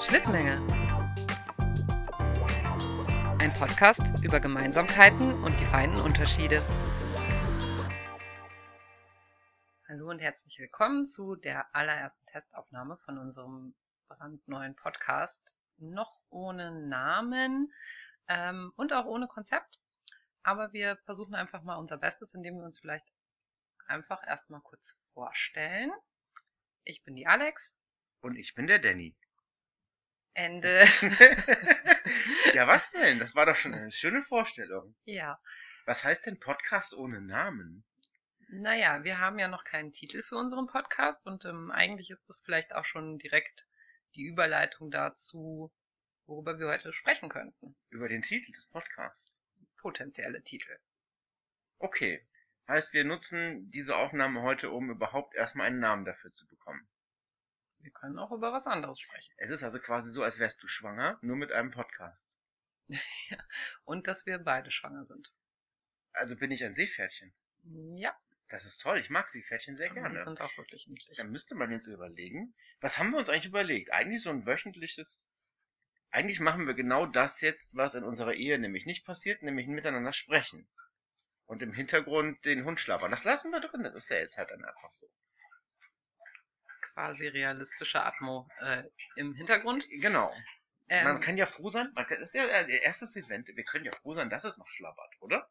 Schnittmenge. Ein Podcast über Gemeinsamkeiten und die feinen Unterschiede. Hallo und herzlich willkommen zu der allerersten Testaufnahme von unserem brandneuen Podcast. Noch ohne Namen ähm, und auch ohne Konzept. Aber wir versuchen einfach mal unser Bestes, indem wir uns vielleicht einfach erstmal kurz vorstellen. Ich bin die Alex. Und ich bin der Danny. Ende. ja, was denn? Das war doch schon eine schöne Vorstellung. Ja. Was heißt denn Podcast ohne Namen? Naja, wir haben ja noch keinen Titel für unseren Podcast und ähm, eigentlich ist das vielleicht auch schon direkt die Überleitung dazu, worüber wir heute sprechen könnten. Über den Titel des Podcasts. Potenzielle Titel. Okay. Heißt, wir nutzen diese Aufnahme heute, um überhaupt erstmal einen Namen dafür zu bekommen. Wir können auch über was anderes sprechen. Es ist also quasi so, als wärst du schwanger, nur mit einem Podcast. ja. Und dass wir beide schwanger sind. Also bin ich ein Seepferdchen. Ja. Das ist toll, ich mag Seepferdchen sehr gerne. Die sind auch wirklich niedlich. Dann müsste man jetzt überlegen, was haben wir uns eigentlich überlegt? Eigentlich so ein wöchentliches, eigentlich machen wir genau das jetzt, was in unserer Ehe nämlich nicht passiert, nämlich miteinander sprechen. Und im Hintergrund den Hund schlappern. Das lassen wir drin, das ist ja jetzt halt dann einfach so. Quasi realistische Atmo äh, im Hintergrund. Genau. Ähm, Man kann ja froh sein, man kann, das ist ja äh, erstes Event, wir können ja froh sein, dass es noch schlabbert, oder?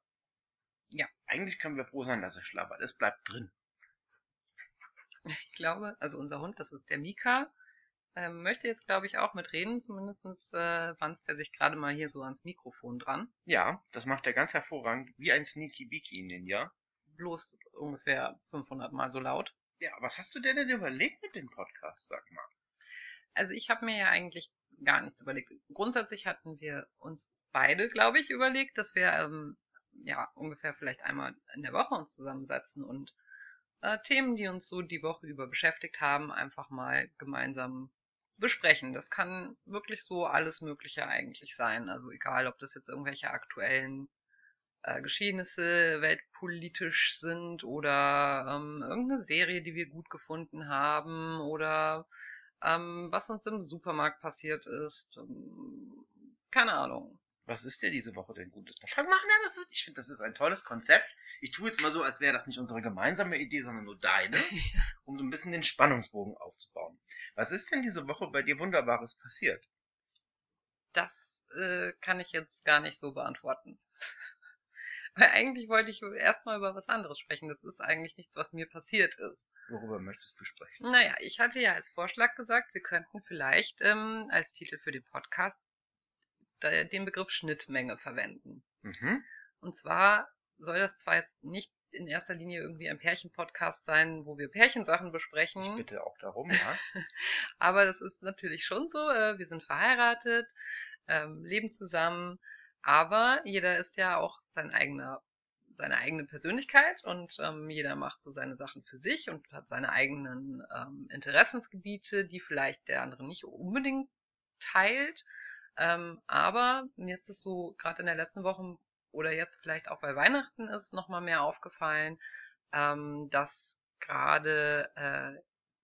Ja. Eigentlich können wir froh sein, dass es schlabbert. Es bleibt drin. ich glaube, also unser Hund, das ist der Mika, ähm, möchte jetzt, glaube ich, auch mitreden. Zumindest äh, wanzt er sich gerade mal hier so ans Mikrofon dran. Ja, das macht er ganz hervorragend, wie ein Sneaky Beaky Ninja. Bloß ungefähr 500 Mal so laut. Ja, was hast du denn denn überlegt mit dem Podcast, sag mal? Also ich habe mir ja eigentlich gar nichts überlegt. Grundsätzlich hatten wir uns beide, glaube ich, überlegt, dass wir ähm, ja ungefähr vielleicht einmal in der Woche uns zusammensetzen und äh, Themen, die uns so die Woche über beschäftigt haben, einfach mal gemeinsam besprechen. Das kann wirklich so alles Mögliche eigentlich sein. Also egal, ob das jetzt irgendwelche aktuellen äh, Geschehnisse weltpolitisch sind oder ähm, irgendeine Serie, die wir gut gefunden haben oder ähm, was uns im Supermarkt passiert ist. Ähm, keine Ahnung. Was ist dir diese Woche denn Gutes? Fang mal an, das ich finde, das ist ein tolles Konzept. Ich tue jetzt mal so, als wäre das nicht unsere gemeinsame Idee, sondern nur deine, um so ein bisschen den Spannungsbogen aufzubauen. Was ist denn diese Woche bei dir Wunderbares passiert? Das äh, kann ich jetzt gar nicht so beantworten. Weil eigentlich wollte ich erstmal über was anderes sprechen. Das ist eigentlich nichts, was mir passiert ist. Worüber möchtest du sprechen? Naja, ich hatte ja als Vorschlag gesagt, wir könnten vielleicht ähm, als Titel für den Podcast den Begriff Schnittmenge verwenden. Mhm. Und zwar soll das zwar jetzt nicht in erster Linie irgendwie ein Pärchen-Podcast sein, wo wir Pärchensachen besprechen. Ich bitte auch darum, ja. Aber das ist natürlich schon so. Äh, wir sind verheiratet, ähm, leben zusammen, aber jeder ist ja auch sein eigener, seine eigene Persönlichkeit und ähm, jeder macht so seine Sachen für sich und hat seine eigenen ähm, Interessensgebiete, die vielleicht der andere nicht unbedingt teilt. Ähm, aber mir ist es so, gerade in der letzten Woche oder jetzt vielleicht auch bei Weihnachten ist nochmal mehr aufgefallen, ähm, dass gerade äh,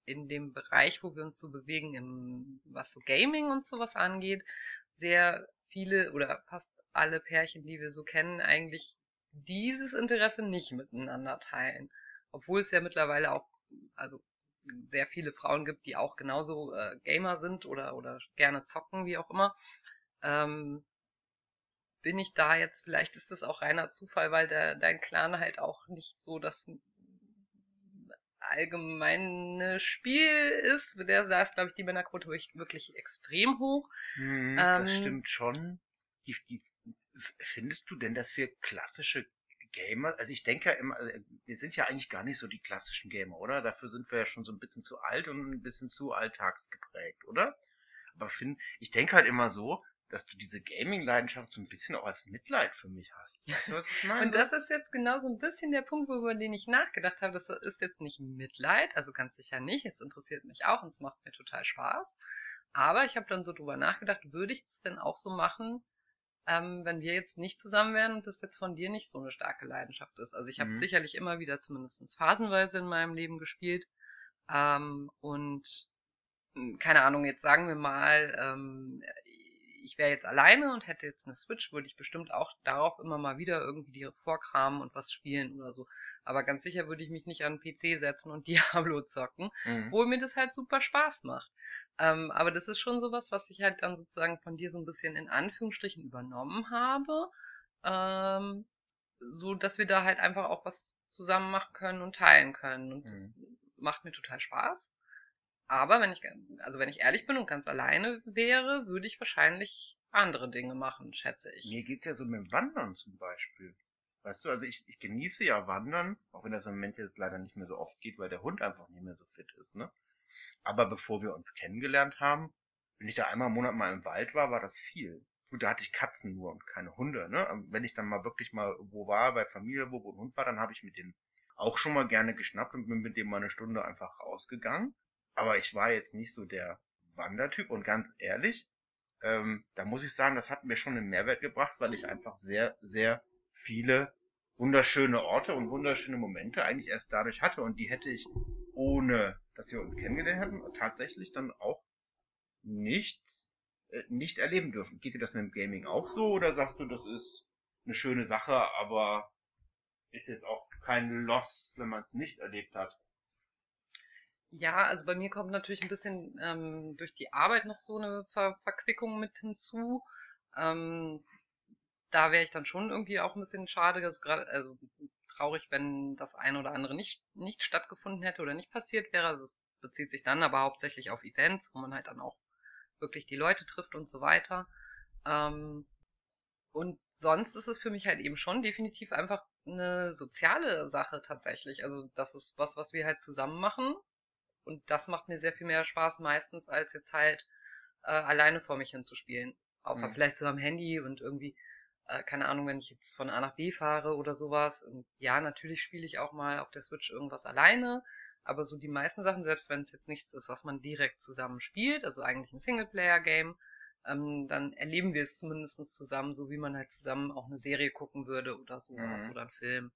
in dem Bereich, wo wir uns so bewegen, im, was so Gaming und sowas angeht, sehr viele oder fast alle Pärchen, die wir so kennen, eigentlich dieses Interesse nicht miteinander teilen. Obwohl es ja mittlerweile auch, also sehr viele Frauen gibt, die auch genauso äh, Gamer sind oder, oder gerne zocken, wie auch immer. Ähm, bin ich da jetzt, vielleicht ist das auch reiner Zufall, weil der, dein Clan halt auch nicht so das allgemeine Spiel ist. Der, da ist, glaube ich, die Männerquote wirklich extrem hoch. Hm, das ähm, stimmt schon. Die, die, findest du denn, dass wir klassische Gamer, also ich denke ja immer, also wir sind ja eigentlich gar nicht so die klassischen Gamer, oder? Dafür sind wir ja schon so ein bisschen zu alt und ein bisschen zu alltagsgeprägt, oder? Aber find, ich denke halt immer so, dass du diese Gaming-Leidenschaft so ein bisschen auch als Mitleid für mich hast. Weißt du, was ich meine? Und das ist jetzt genau so ein bisschen der Punkt, über den ich nachgedacht habe. Das ist jetzt nicht Mitleid, also ganz sicher nicht. Es interessiert mich auch und es macht mir total Spaß. Aber ich habe dann so drüber nachgedacht, würde ich das denn auch so machen, ähm, wenn wir jetzt nicht zusammen wären und das jetzt von dir nicht so eine starke Leidenschaft ist. Also ich habe mhm. sicherlich immer wieder zumindest phasenweise in meinem Leben gespielt. Ähm, und hm, keine Ahnung, jetzt sagen wir mal, ähm, ich wäre jetzt alleine und hätte jetzt eine Switch, würde ich bestimmt auch darauf immer mal wieder irgendwie die vorkramen und was spielen oder so. Aber ganz sicher würde ich mich nicht an den PC setzen und Diablo zocken, mhm. obwohl mir das halt super Spaß macht. Ähm, aber das ist schon sowas, was ich halt dann sozusagen von dir so ein bisschen in Anführungsstrichen übernommen habe. Ähm, so dass wir da halt einfach auch was zusammen machen können und teilen können. Und das mhm. macht mir total Spaß. Aber wenn ich, also wenn ich ehrlich bin und ganz alleine wäre, würde ich wahrscheinlich andere Dinge machen, schätze ich. Mir geht's ja so mit dem Wandern zum Beispiel. Weißt du, also ich, ich genieße ja Wandern, auch wenn das im Moment jetzt leider nicht mehr so oft geht, weil der Hund einfach nicht mehr so fit ist, ne? Aber bevor wir uns kennengelernt haben, wenn ich da einmal im Monat mal im Wald war, war das viel. Gut, da hatte ich Katzen nur und keine Hunde, ne? wenn ich dann mal wirklich mal wo war, bei Familie, wo, ein Hund war, dann habe ich mit denen auch schon mal gerne geschnappt und bin mit dem mal eine Stunde einfach rausgegangen. Aber ich war jetzt nicht so der Wandertyp und ganz ehrlich, ähm, da muss ich sagen, das hat mir schon einen Mehrwert gebracht, weil ich einfach sehr, sehr viele wunderschöne Orte und wunderschöne Momente eigentlich erst dadurch hatte und die hätte ich ohne, dass wir uns kennengelernt hätten, tatsächlich dann auch nicht, äh, nicht erleben dürfen. Geht dir das mit dem Gaming auch so oder sagst du, das ist eine schöne Sache, aber ist jetzt auch kein Loss, wenn man es nicht erlebt hat? Ja, also bei mir kommt natürlich ein bisschen ähm, durch die Arbeit noch so eine Ver Verquickung mit hinzu. Ähm, da wäre ich dann schon irgendwie auch ein bisschen schade, also gerade, also traurig, wenn das eine oder andere nicht, nicht stattgefunden hätte oder nicht passiert wäre. Also es bezieht sich dann aber hauptsächlich auf Events, wo man halt dann auch wirklich die Leute trifft und so weiter. Ähm, und sonst ist es für mich halt eben schon definitiv einfach eine soziale Sache tatsächlich. Also das ist was, was wir halt zusammen machen und das macht mir sehr viel mehr Spaß meistens, als jetzt halt äh, alleine vor mich hinzuspielen. Außer mhm. vielleicht so am Handy und irgendwie, äh, keine Ahnung, wenn ich jetzt von A nach B fahre oder sowas. Und ja, natürlich spiele ich auch mal auf der Switch irgendwas alleine. Aber so die meisten Sachen, selbst wenn es jetzt nichts ist, was man direkt zusammen spielt, also eigentlich ein Singleplayer-Game, ähm, dann erleben wir es zumindest zusammen, so wie man halt zusammen auch eine Serie gucken würde oder sowas mhm. oder einen Film.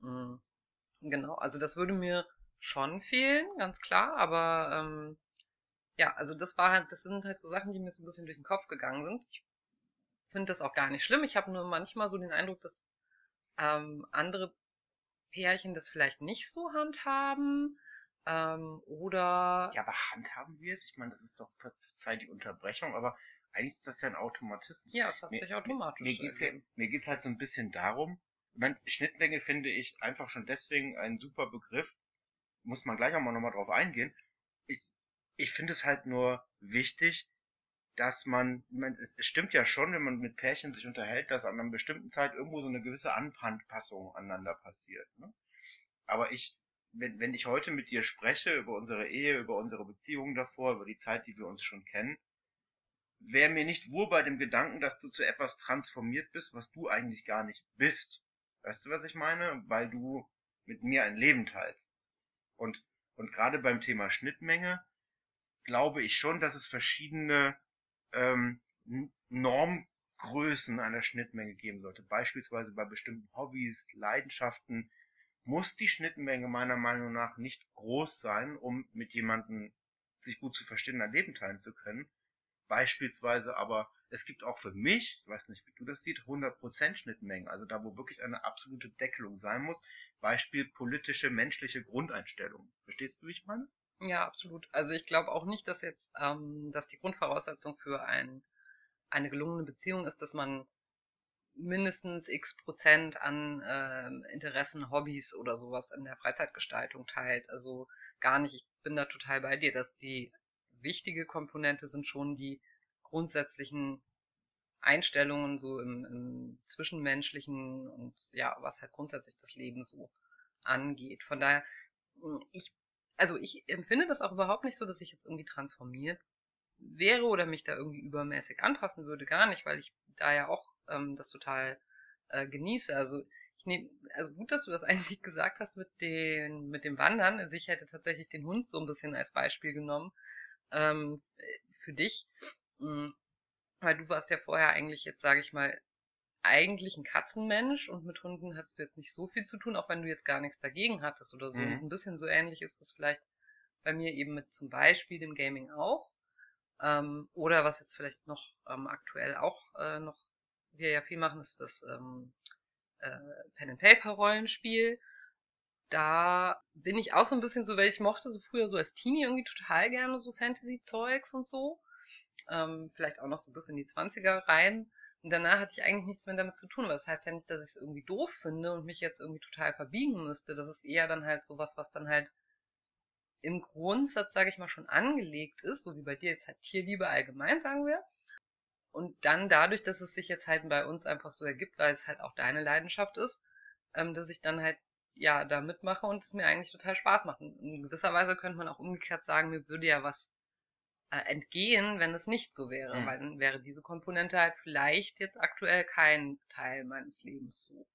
Mhm. Genau, also das würde mir schon fehlen, ganz klar, aber ähm, ja, also das war halt, das sind halt so Sachen, die mir so ein bisschen durch den Kopf gegangen sind. Ich finde das auch gar nicht schlimm. Ich habe nur manchmal so den Eindruck, dass ähm, andere Pärchen das vielleicht nicht so handhaben. Ähm, oder. Ja, aber handhaben wir es? Ich meine, das ist doch verzeih die Unterbrechung, aber eigentlich ist das ja ein Automatismus. Ja, es hat sich automatisch. Mir, mir geht's ja, mir geht's halt so ein bisschen darum, ich meine, Schnittmenge finde ich einfach schon deswegen ein super Begriff, muss man gleich auch mal nochmal drauf eingehen. Ich, ich finde es halt nur wichtig, dass man, meine, es, es stimmt ja schon, wenn man mit Pärchen sich unterhält, dass an einer bestimmten Zeit irgendwo so eine gewisse Anpassung aneinander passiert. Ne? Aber ich, wenn, wenn ich heute mit dir spreche über unsere Ehe, über unsere Beziehungen davor, über die Zeit, die wir uns schon kennen, wäre mir nicht wohl bei dem Gedanken, dass du zu etwas transformiert bist, was du eigentlich gar nicht bist. Weißt du, was ich meine? Weil du mit mir ein Leben teilst. Und, und gerade beim Thema Schnittmenge glaube ich schon, dass es verschiedene ähm, Normgrößen einer Schnittmenge geben sollte. Beispielsweise bei bestimmten Hobbys, Leidenschaften muss die Schnittmenge meiner Meinung nach nicht groß sein, um mit jemandem sich gut zu verstehen, ein Leben teilen zu können. Beispielsweise aber, es gibt auch für mich, ich weiß nicht, wie du das siehst, 100% Schnittmengen, also da, wo wirklich eine absolute Deckelung sein muss, Beispiel politische, menschliche Grundeinstellungen. Verstehst du, wie ich meine? Ja, absolut. Also ich glaube auch nicht, dass jetzt, ähm, dass die Grundvoraussetzung für ein, eine gelungene Beziehung ist, dass man mindestens x Prozent an äh, Interessen, Hobbys oder sowas in der Freizeitgestaltung teilt. Also gar nicht. Ich bin da total bei dir, dass die wichtige Komponente sind schon die grundsätzlichen Einstellungen so im, im Zwischenmenschlichen und ja, was halt grundsätzlich das Leben so angeht. Von daher, hm, ich, also ich empfinde das auch überhaupt nicht so, dass ich jetzt irgendwie transformiert wäre oder mich da irgendwie übermäßig anpassen würde, gar nicht, weil ich da ja auch ähm, das total äh, genieße. Also ich nehme, also gut, dass du das eigentlich gesagt hast mit den, mit dem Wandern. Also ich hätte tatsächlich den Hund so ein bisschen als Beispiel genommen ähm, für dich. Hm, weil du warst ja vorher eigentlich jetzt, sage ich mal, eigentlich ein Katzenmensch und mit Hunden hattest du jetzt nicht so viel zu tun, auch wenn du jetzt gar nichts dagegen hattest oder so. Mhm. ein bisschen so ähnlich ist das vielleicht bei mir eben mit zum Beispiel dem Gaming auch. Ähm, oder was jetzt vielleicht noch ähm, aktuell auch äh, noch wir ja viel machen, ist das ähm, äh, Pen and Paper Rollenspiel. Da bin ich auch so ein bisschen so, weil ich mochte so früher so als Teenie irgendwie total gerne so Fantasy-Zeugs und so. Ähm, vielleicht auch noch so bis in die 20er rein. Und danach hatte ich eigentlich nichts mehr damit zu tun, aber das heißt ja nicht, dass ich es irgendwie doof finde und mich jetzt irgendwie total verbiegen müsste. Das ist eher dann halt sowas, was dann halt im Grundsatz, sage ich mal, schon angelegt ist, so wie bei dir jetzt halt Tierliebe allgemein, sagen wir. Und dann dadurch, dass es sich jetzt halt bei uns einfach so ergibt, weil es halt auch deine Leidenschaft ist, ähm, dass ich dann halt ja da mitmache und es mir eigentlich total Spaß macht. Und in gewisser Weise könnte man auch umgekehrt sagen, mir würde ja was entgehen, wenn es nicht so wäre, mhm. weil dann wäre diese Komponente halt vielleicht jetzt aktuell kein Teil meines Lebens so.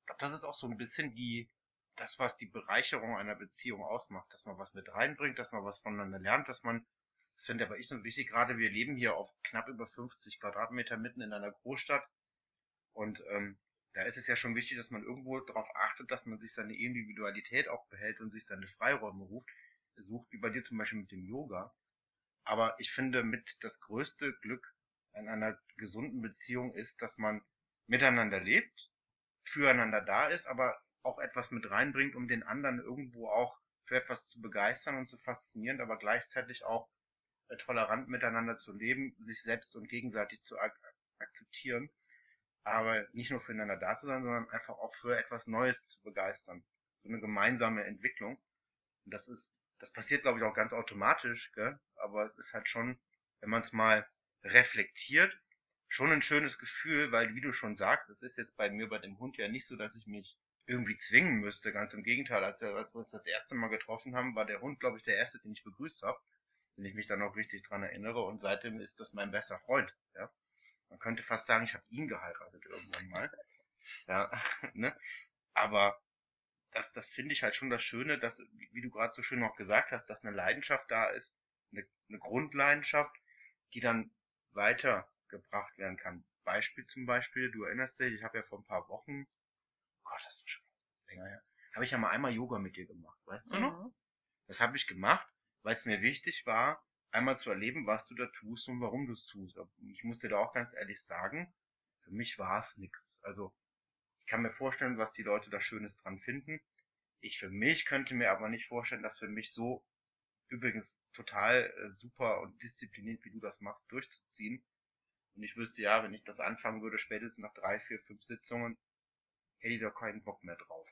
Ich glaube, das ist auch so ein bisschen die, das, was die Bereicherung einer Beziehung ausmacht, dass man was mit reinbringt, dass man was voneinander lernt, dass man, das finde aber ich so wichtig, gerade wir leben hier auf knapp über 50 Quadratmeter mitten in einer Großstadt und ähm, da ist es ja schon wichtig, dass man irgendwo darauf achtet, dass man sich seine Individualität auch behält und sich seine Freiräume ruft, sucht, wie bei dir zum Beispiel mit dem Yoga. Aber ich finde, mit das größte Glück an einer gesunden Beziehung ist, dass man miteinander lebt, füreinander da ist, aber auch etwas mit reinbringt, um den anderen irgendwo auch für etwas zu begeistern und zu faszinieren, aber gleichzeitig auch äh, tolerant miteinander zu leben, sich selbst und gegenseitig zu ak akzeptieren, aber nicht nur füreinander da zu sein, sondern einfach auch für etwas Neues zu begeistern. So eine gemeinsame Entwicklung. Und das ist das passiert, glaube ich, auch ganz automatisch, gell? aber es ist halt schon, wenn man es mal reflektiert, schon ein schönes Gefühl, weil, wie du schon sagst, es ist jetzt bei mir bei dem Hund ja nicht so, dass ich mich irgendwie zwingen müsste. Ganz im Gegenteil, als wir, als wir uns das erste Mal getroffen haben, war der Hund, glaube ich, der erste, den ich begrüßt habe, wenn ich mich dann auch richtig dran erinnere. Und seitdem ist das mein bester Freund. Ja? Man könnte fast sagen, ich habe ihn geheiratet irgendwann mal. Ja, ne? Aber das, das finde ich halt schon das Schöne, dass, wie du gerade so schön noch gesagt hast, dass eine Leidenschaft da ist, eine, eine Grundleidenschaft, die dann weitergebracht werden kann. Beispiel zum Beispiel, du erinnerst dich, ich habe ja vor ein paar Wochen, Gott, das ist schon länger her, habe ich ja mal einmal Yoga mit dir gemacht, weißt du noch? Mhm. Das habe ich gemacht, weil es mir wichtig war, einmal zu erleben, was du da tust und warum du es tust. Ich muss dir da auch ganz ehrlich sagen, für mich war es nix. Also kann mir vorstellen, was die Leute da Schönes dran finden. Ich für mich könnte mir aber nicht vorstellen, dass für mich so übrigens total äh, super und diszipliniert, wie du das machst, durchzuziehen. Und ich wüsste ja, wenn ich das anfangen würde, spätestens nach drei, vier, fünf Sitzungen, hätte ich da keinen Bock mehr drauf.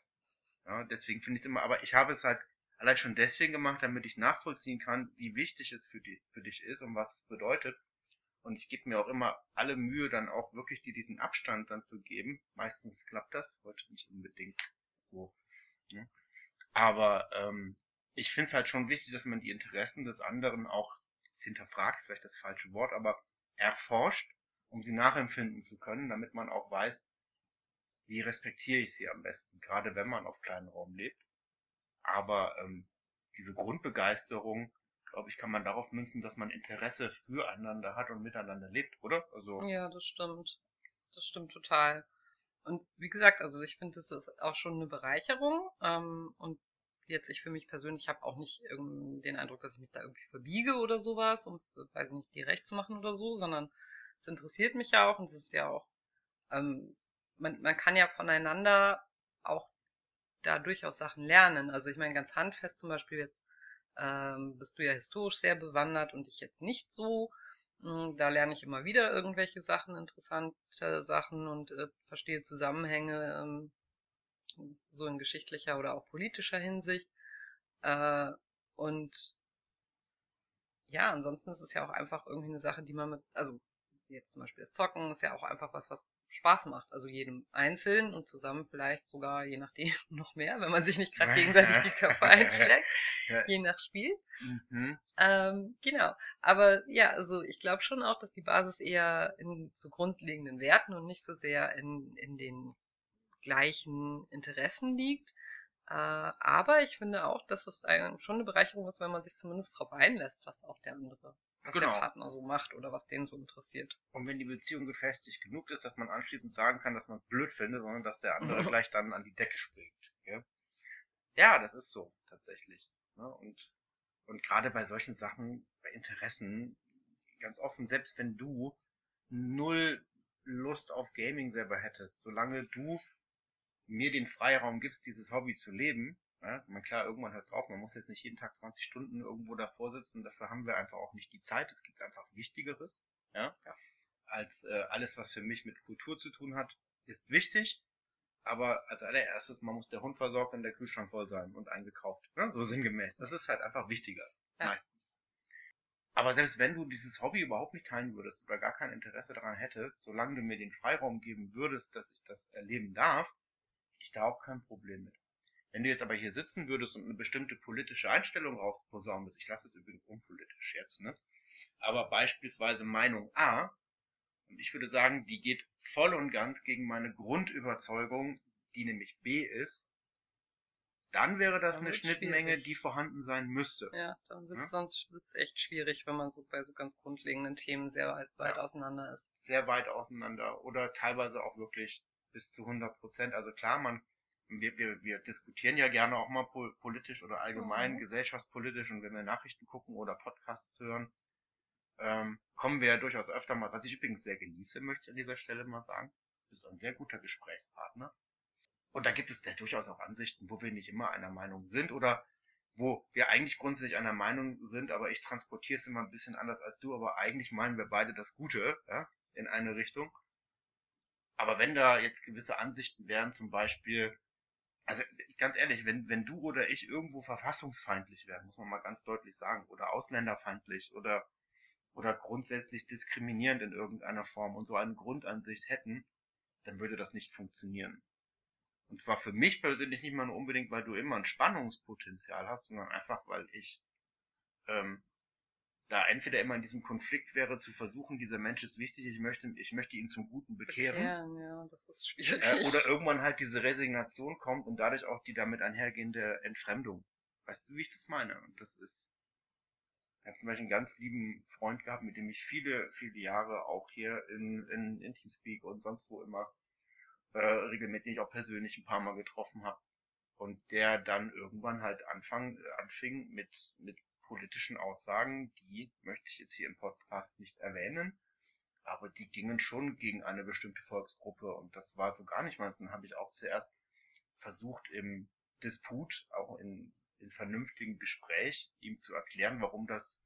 Ja, deswegen finde ich es immer, aber ich habe es halt allein schon deswegen gemacht, damit ich nachvollziehen kann, wie wichtig es für, die, für dich ist und was es bedeutet. Und ich gebe mir auch immer alle Mühe, dann auch wirklich dir diesen Abstand dann zu geben. Meistens klappt das, heute nicht unbedingt so. Ne? Aber ähm, ich finde es halt schon wichtig, dass man die Interessen des anderen auch hinterfragt, ist vielleicht das falsche Wort, aber erforscht, um sie nachempfinden zu können, damit man auch weiß, wie respektiere ich sie am besten, gerade wenn man auf kleinem Raum lebt. Aber ähm, diese Grundbegeisterung glaube ich, kann man darauf münzen, dass man Interesse füreinander hat und miteinander lebt, oder? Also ja, das stimmt. Das stimmt total. Und wie gesagt, also ich finde, das ist auch schon eine Bereicherung. Ähm, und jetzt ich für mich persönlich habe auch nicht den Eindruck, dass ich mich da irgendwie verbiege oder sowas, um es, weiß ich nicht, dir recht zu machen oder so, sondern es interessiert mich ja auch und es ist ja auch, ähm, man, man kann ja voneinander auch da durchaus Sachen lernen. Also ich meine, ganz handfest zum Beispiel jetzt ähm, bist du ja historisch sehr bewandert und ich jetzt nicht so. Hm, da lerne ich immer wieder irgendwelche Sachen, interessante Sachen und äh, verstehe Zusammenhänge ähm, so in geschichtlicher oder auch politischer Hinsicht. Äh, und ja, ansonsten ist es ja auch einfach irgendwie eine Sache, die man mit, also jetzt zum Beispiel das Zocken ist ja auch einfach was, was Spaß macht. Also jedem einzeln und zusammen vielleicht sogar, je nachdem, noch mehr, wenn man sich nicht gerade gegenseitig die Köpfe einschlägt, je nach Spiel. Mhm. Ähm, genau. Aber ja, also ich glaube schon auch, dass die Basis eher in so grundlegenden Werten und nicht so sehr in, in den gleichen Interessen liegt. Äh, aber ich finde auch, dass es ein, schon eine Bereicherung ist, wenn man sich zumindest darauf einlässt, was auch der andere was genau. der Partner so macht oder was den so interessiert. Und wenn die Beziehung gefestigt genug ist, dass man anschließend sagen kann, dass man es blöd findet, sondern dass der andere gleich dann an die Decke springt. Ja, ja das ist so, tatsächlich. Ne? Und Und gerade bei solchen Sachen, bei Interessen, ganz offen, selbst wenn du null Lust auf Gaming selber hättest, solange du mir den Freiraum gibst, dieses Hobby zu leben, ja, man klar, irgendwann hört es auf, man muss jetzt nicht jeden Tag 20 Stunden irgendwo davor sitzen, dafür haben wir einfach auch nicht die Zeit, es gibt einfach Wichtigeres, ja, ja. als äh, alles, was für mich mit Kultur zu tun hat, ist wichtig, aber als allererstes, man muss der Hund versorgt und der Kühlschrank voll sein und eingekauft, ne? so sinngemäß. Das ist halt einfach wichtiger, ja. meistens. Aber selbst wenn du dieses Hobby überhaupt nicht teilen würdest oder gar kein Interesse daran hättest, solange du mir den Freiraum geben würdest, dass ich das erleben darf, hätte ich da auch kein Problem mit. Wenn du jetzt aber hier sitzen würdest und eine bestimmte politische Einstellung rausposaunen würdest, ich lasse es übrigens unpolitisch jetzt, ne? Aber beispielsweise Meinung A, und ich würde sagen, die geht voll und ganz gegen meine Grundüberzeugung, die nämlich B ist, dann wäre das dann eine Schnittmenge, schwierig. die vorhanden sein müsste. Ja, dann wird es ja? sonst wird's echt schwierig, wenn man so bei so ganz grundlegenden Themen sehr weit, weit ja. auseinander ist. Sehr weit auseinander oder teilweise auch wirklich bis zu 100 Prozent. Also klar, man wir, wir, wir diskutieren ja gerne auch mal politisch oder allgemein mhm. gesellschaftspolitisch und wenn wir Nachrichten gucken oder Podcasts hören, ähm, kommen wir ja durchaus öfter mal, was ich übrigens sehr genieße, möchte ich an dieser Stelle mal sagen. Du bist ein sehr guter Gesprächspartner. Und da gibt es ja durchaus auch Ansichten, wo wir nicht immer einer Meinung sind oder wo wir eigentlich grundsätzlich einer Meinung sind, aber ich transportiere es immer ein bisschen anders als du, aber eigentlich meinen wir beide das Gute ja, in eine Richtung. Aber wenn da jetzt gewisse Ansichten wären, zum Beispiel, also ganz ehrlich, wenn, wenn du oder ich irgendwo verfassungsfeindlich wären, muss man mal ganz deutlich sagen, oder ausländerfeindlich oder, oder grundsätzlich diskriminierend in irgendeiner Form und so eine Grundansicht hätten, dann würde das nicht funktionieren. Und zwar für mich persönlich nicht mal nur unbedingt, weil du immer ein Spannungspotenzial hast, sondern einfach, weil ich ähm, da entweder immer in diesem Konflikt wäre, zu versuchen, dieser Mensch ist wichtig, ich möchte, ich möchte ihn zum Guten bekehren. bekehren ja, das ist schwierig. Äh, oder irgendwann halt diese Resignation kommt und dadurch auch die damit einhergehende Entfremdung. Weißt du, wie ich das meine? Und das ist, ich habe zum Beispiel einen ganz lieben Freund gehabt, mit dem ich viele, viele Jahre auch hier in, in, in Teamspeak und sonst wo immer äh, regelmäßig auch persönlich ein paar Mal getroffen habe. Und der dann irgendwann halt anfang, anfing mit, mit politischen Aussagen, die möchte ich jetzt hier im Podcast nicht erwähnen, aber die gingen schon gegen eine bestimmte Volksgruppe und das war so gar nicht meins. Dann habe ich auch zuerst versucht im Disput, auch in, in vernünftigem Gespräch, ihm zu erklären, warum das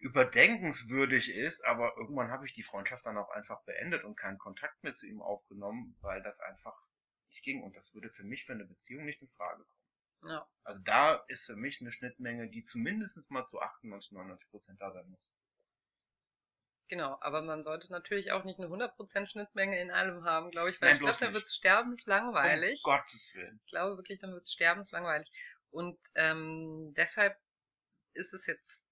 überdenkenswürdig ist, aber irgendwann habe ich die Freundschaft dann auch einfach beendet und keinen Kontakt mehr zu ihm aufgenommen, weil das einfach nicht ging und das würde für mich für eine Beziehung nicht in Frage kommen. Ja. Also da ist für mich eine Schnittmenge, die zumindest mal zu 98, 99 Prozent da sein muss. Genau, aber man sollte natürlich auch nicht eine 100% Schnittmenge in allem haben, glaube ich, weil Nein, ich glaube, dann wird es sterbenslangweilig. Um Gottes Willen. Ich glaube wirklich, dann wird es sterbenslangweilig. Und ähm, deshalb ist es jetzt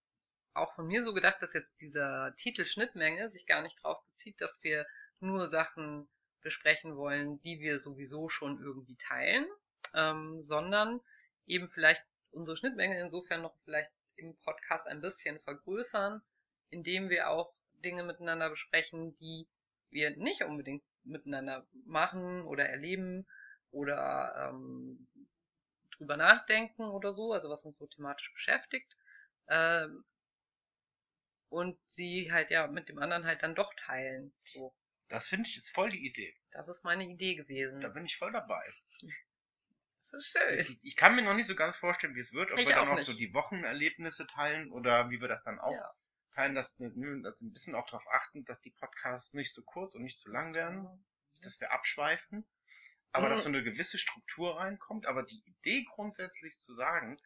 auch von mir so gedacht, dass jetzt dieser Titel Schnittmenge sich gar nicht darauf bezieht, dass wir nur Sachen besprechen wollen, die wir sowieso schon irgendwie teilen, ähm, sondern eben vielleicht unsere Schnittmenge insofern noch vielleicht im Podcast ein bisschen vergrößern, indem wir auch Dinge miteinander besprechen, die wir nicht unbedingt miteinander machen oder erleben oder ähm, drüber nachdenken oder so, also was uns so thematisch beschäftigt. Ähm, und sie halt ja mit dem anderen halt dann doch teilen. So. Das finde ich jetzt voll die Idee. Das ist meine Idee gewesen. Da bin ich voll dabei. Das ist schön. Ich, ich, kann mir noch nicht so ganz vorstellen, wie es wird, ob ich wir dann auch nicht. so die Wochenerlebnisse teilen oder wie wir das dann auch ja. teilen, dass, dass ein bisschen auch darauf achten, dass die Podcasts nicht so kurz und nicht zu lang werden, dass wir abschweifen, aber mhm. dass so eine gewisse Struktur reinkommt, aber die Idee grundsätzlich zu sagen,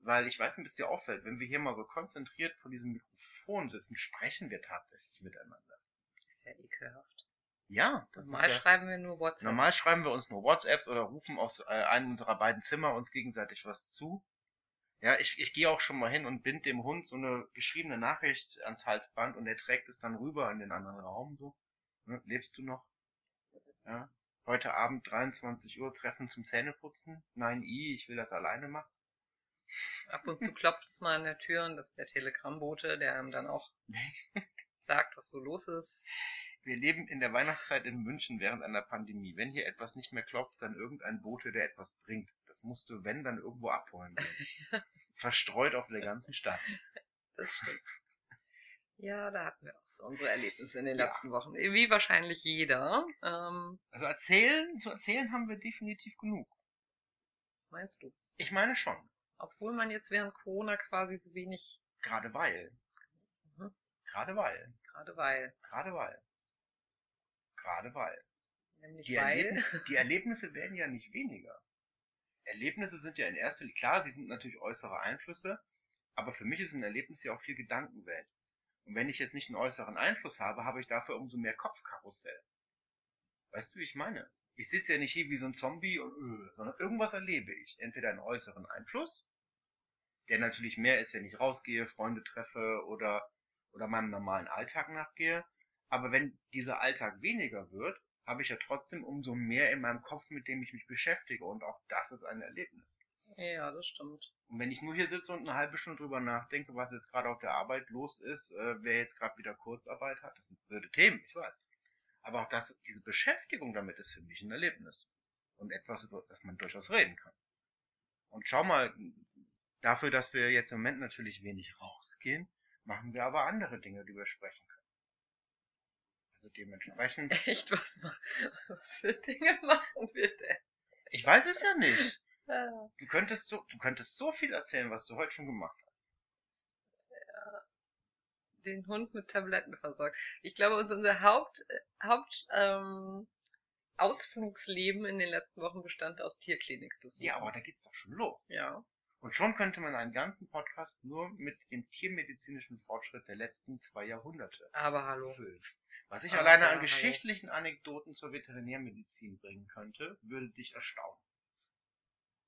weil ich weiß nicht, bis dir auffällt, wenn wir hier mal so konzentriert vor diesem Mikrofon sitzen, sprechen wir tatsächlich miteinander. ist ja ekelhaft. Ja. Normal ja, schreiben wir nur WhatsApp. Normal schreiben wir uns nur WhatsApps oder rufen aus äh, einem unserer beiden Zimmer uns gegenseitig was zu. Ja, ich, ich gehe auch schon mal hin und bind dem Hund so eine geschriebene Nachricht ans Halsband und er trägt es dann rüber in den anderen Raum so. Ne, lebst du noch? Ja. Heute Abend 23 Uhr Treffen zum Zähneputzen. Nein, I, ich will das alleine machen. Ab und zu klopft es mal an der Tür und das ist der Telegrammbote, der einem dann auch sagt, was so los ist. Wir leben in der Weihnachtszeit in München während einer Pandemie. Wenn hier etwas nicht mehr klopft, dann irgendein Bote, der etwas bringt. Das musst du, wenn, dann irgendwo abholen. verstreut auf der ganzen Stadt. Das stimmt. Ja, da hatten wir auch so unsere Erlebnisse in den ja. letzten Wochen. Wie wahrscheinlich jeder. Ähm, also erzählen, zu erzählen haben wir definitiv genug. Meinst du? Ich meine schon. Obwohl man jetzt während Corona quasi so wenig. Gerade weil. Mhm. Gerade weil. Gerade weil. Gerade weil. Gerade weil. Nämlich die, weil. Erlebn die Erlebnisse werden ja nicht weniger. Erlebnisse sind ja in erster Linie, klar, sie sind natürlich äußere Einflüsse, aber für mich ist ein Erlebnis ja auch viel Gedankenwelt. Und wenn ich jetzt nicht einen äußeren Einfluss habe, habe ich dafür umso mehr Kopfkarussell. Weißt du, wie ich meine? Ich sitze ja nicht hier wie so ein Zombie und öh, sondern irgendwas erlebe ich. Entweder einen äußeren Einfluss, der natürlich mehr ist, wenn ich rausgehe, Freunde treffe oder, oder meinem normalen Alltag nachgehe. Aber wenn dieser Alltag weniger wird, habe ich ja trotzdem umso mehr in meinem Kopf, mit dem ich mich beschäftige. Und auch das ist ein Erlebnis. Ja, das stimmt. Und wenn ich nur hier sitze und eine halbe Stunde drüber nachdenke, was jetzt gerade auf der Arbeit los ist, äh, wer jetzt gerade wieder Kurzarbeit hat, das sind blöde Themen, ich weiß. Aber auch das, diese Beschäftigung damit ist für mich ein Erlebnis. Und etwas, über das man durchaus reden kann. Und schau mal, dafür, dass wir jetzt im Moment natürlich wenig rausgehen, machen wir aber andere Dinge, die wir sprechen können. Also dementsprechend. Echt, was, was für Dinge machen wir denn? Ich weiß es ja nicht. Du könntest so, du könntest so viel erzählen, was du heute schon gemacht hast. Ja. Den Hund mit Tabletten versorgt. Ich glaube, unser Haupt, Haupt ähm, Ausflugsleben in den letzten Wochen bestand aus Tierklinikbesuchen. Ja, aber da geht's doch schon los. Ja. Und schon könnte man einen ganzen Podcast nur mit dem tiermedizinischen Fortschritt der letzten zwei Jahrhunderte aber hallo. füllen. Was ich aber alleine an hallo. geschichtlichen Anekdoten zur Veterinärmedizin bringen könnte, würde dich erstaunen.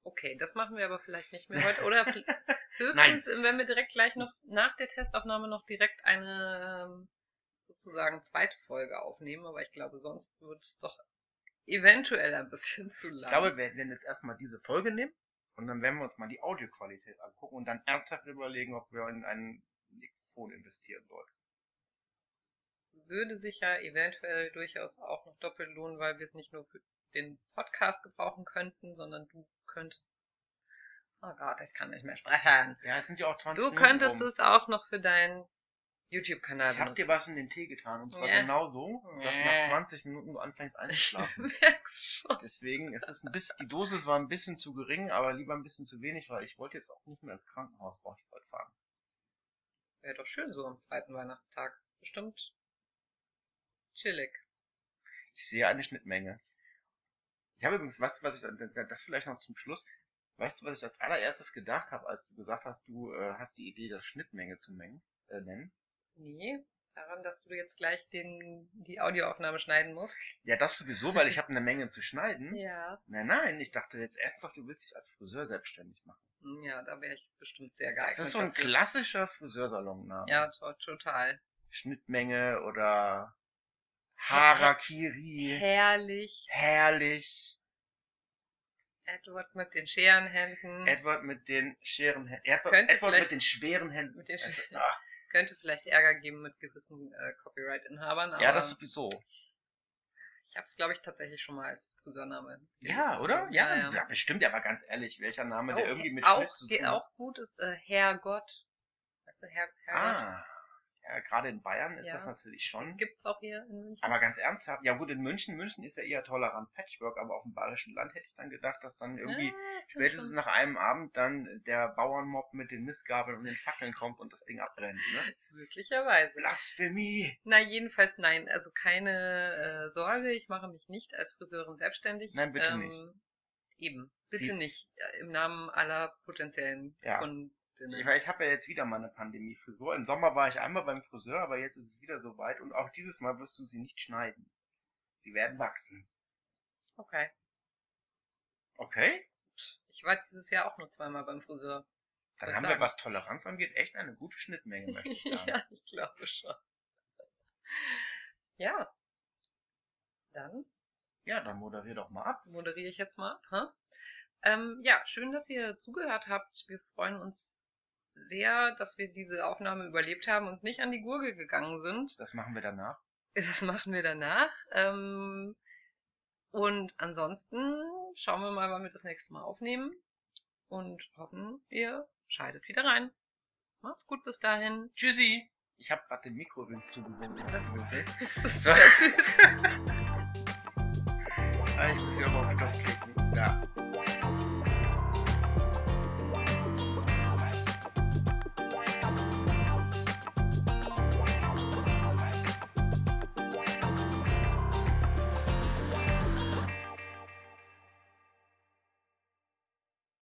Okay, das machen wir aber vielleicht nicht mehr heute. Oder höchstens, wenn wir direkt gleich noch nach der Testaufnahme noch direkt eine ähm, sozusagen zweite Folge aufnehmen. Aber ich glaube, sonst wird es doch eventuell ein bisschen zu lang. Ich glaube, wir werden jetzt erstmal diese Folge nehmen und dann werden wir uns mal die Audioqualität angucken und dann ernsthaft überlegen, ob wir in ein Mikrofon investieren sollten. Würde sich ja eventuell durchaus auch noch doppelt lohnen, weil wir es nicht nur für den Podcast gebrauchen könnten, sondern du könntest. Oh Gott, ich kann nicht mehr sprechen. Ja, es sind ja auch 20 Du Minuten könntest rum. es auch noch für deinen YouTube-Kanal Ich hab dir was in den Tee getan und zwar yeah. genau so, dass yeah. nach 20 Minuten du anfängst einzuschlafen. Ich merk's schon. Deswegen ist es ein bisschen, die Dosis war ein bisschen zu gering, aber lieber ein bisschen zu wenig, weil ich wollte jetzt auch nicht mehr ins Krankenhaus fahren. Wäre doch schön so am zweiten Weihnachtstag. Bestimmt chillig. Ich sehe eine Schnittmenge. Ich habe übrigens, weißt du, was ich, das vielleicht noch zum Schluss, weißt du, was ich als allererstes gedacht habe, als du gesagt hast, du äh, hast die Idee, das Schnittmenge zu mengen, äh, nennen? Nee, daran, dass du jetzt gleich den, die Audioaufnahme schneiden musst. Ja, das sowieso, weil ich habe eine Menge zu schneiden. Ja. Nein, nein, ich dachte jetzt ernsthaft, du willst dich als Friseur selbstständig machen. Ja, da wäre ich bestimmt sehr geeignet. Das ist so ein dafür. klassischer Friseursalonname. Ja, to total. Schnittmenge oder Harakiri. Herrlich. Herrlich. Edward mit den Scherenhänden. Edward mit den Scherenhänden. Edward, Edward mit den schweren Händen. Mit den also, ah. Könnte vielleicht Ärger geben mit gewissen äh, Copyright-Inhabern. Ja, das sowieso. Ich habe es, glaube ich, tatsächlich schon mal als Friseurname. Ja, oder? Ja, ja, ja. bestimmt. Aber ganz ehrlich, welcher Name, oh, der irgendwie mit auch, Schnitt zu tun hat. Auch gut ist äh, Herrgott. Weißt du, Herr, Herrgott. Ah. Ja, gerade in Bayern ist ja. das natürlich schon. Gibt's auch hier in München. Aber ganz ernsthaft, ja gut, in München, München ist ja eher tolerant Patchwork, aber auf dem bayerischen Land hätte ich dann gedacht, dass dann irgendwie ja, spätestens nach einem Abend dann der Bauernmob mit den Mistgabeln und den Fackeln kommt und das Ding abbrennt, ne? Möglicherweise. Blasphemie! Na, jedenfalls nein. Also keine äh, Sorge, ich mache mich nicht als Friseurin selbstständig. Nein, bitte ähm, nicht. Eben, bitte Die, nicht. Im Namen aller potenziellen ja. Kunden ich, ich habe ja jetzt wieder mal eine Pandemie-Frisur. Im Sommer war ich einmal beim Friseur, aber jetzt ist es wieder soweit und auch dieses Mal wirst du sie nicht schneiden. Sie werden wachsen. Okay. Okay? Ich war dieses Jahr auch nur zweimal beim Friseur. Dann haben sagen? wir, was Toleranz angeht, echt eine gute Schnittmenge, möchte ich sagen. ja, ich glaube schon. ja. Dann? Ja, dann moderier doch mal ab. Moderiere ich jetzt mal ab, hä? Ähm, ja, schön, dass ihr zugehört habt. Wir freuen uns sehr, dass wir diese Aufnahme überlebt haben, uns nicht an die Gurgel gegangen sind. Das machen wir danach. Das machen wir danach. Ähm, und ansonsten schauen wir mal, wann wir das nächste Mal aufnehmen und hoffen, ihr scheidet wieder rein. Macht's gut bis dahin. Tschüssi. Ich habe gerade den Mikro Mikrorins zugewunken. Das ist das sehr süß. Ah, ich muss hier auch mal auf den Stopp klicken. Ja.